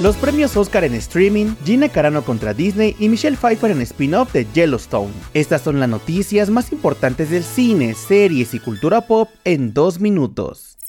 los premios Oscar en streaming, Gina Carano contra Disney y Michelle Pfeiffer en spin-off de Yellowstone. Estas son las noticias más importantes del cine, series y cultura pop en dos minutos.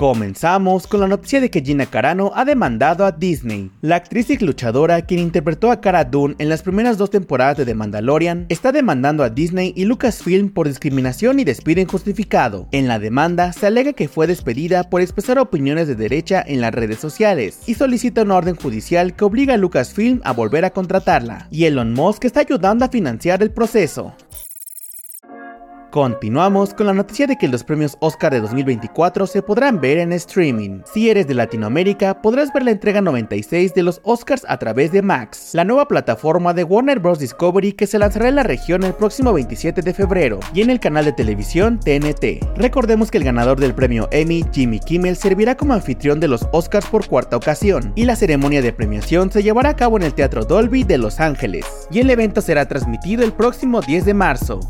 Comenzamos con la noticia de que Gina Carano ha demandado a Disney. La actriz y luchadora, quien interpretó a Cara Dune en las primeras dos temporadas de The Mandalorian, está demandando a Disney y Lucasfilm por discriminación y despido injustificado. En la demanda se alega que fue despedida por expresar opiniones de derecha en las redes sociales y solicita una orden judicial que obliga a Lucasfilm a volver a contratarla. Y Elon Musk está ayudando a financiar el proceso. Continuamos con la noticia de que los premios Oscar de 2024 se podrán ver en streaming. Si eres de Latinoamérica, podrás ver la entrega 96 de los Oscars a través de Max, la nueva plataforma de Warner Bros. Discovery que se lanzará en la región el próximo 27 de febrero y en el canal de televisión TNT. Recordemos que el ganador del premio Emmy, Jimmy Kimmel, servirá como anfitrión de los Oscars por cuarta ocasión y la ceremonia de premiación se llevará a cabo en el Teatro Dolby de Los Ángeles y el evento será transmitido el próximo 10 de marzo.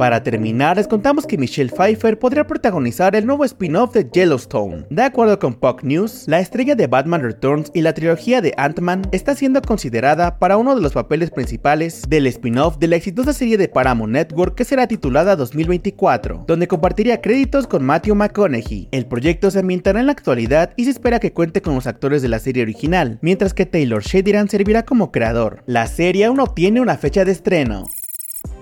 Para terminar, les contamos que Michelle Pfeiffer podría protagonizar el nuevo spin-off de Yellowstone. De acuerdo con Puck News, la estrella de Batman Returns y la trilogía de Ant-Man está siendo considerada para uno de los papeles principales del spin-off de la exitosa serie de Paramount Network que será titulada 2024, donde compartiría créditos con Matthew McConaughey. El proyecto se ambientará en la actualidad y se espera que cuente con los actores de la serie original, mientras que Taylor Sheridan servirá como creador. La serie aún no tiene una fecha de estreno.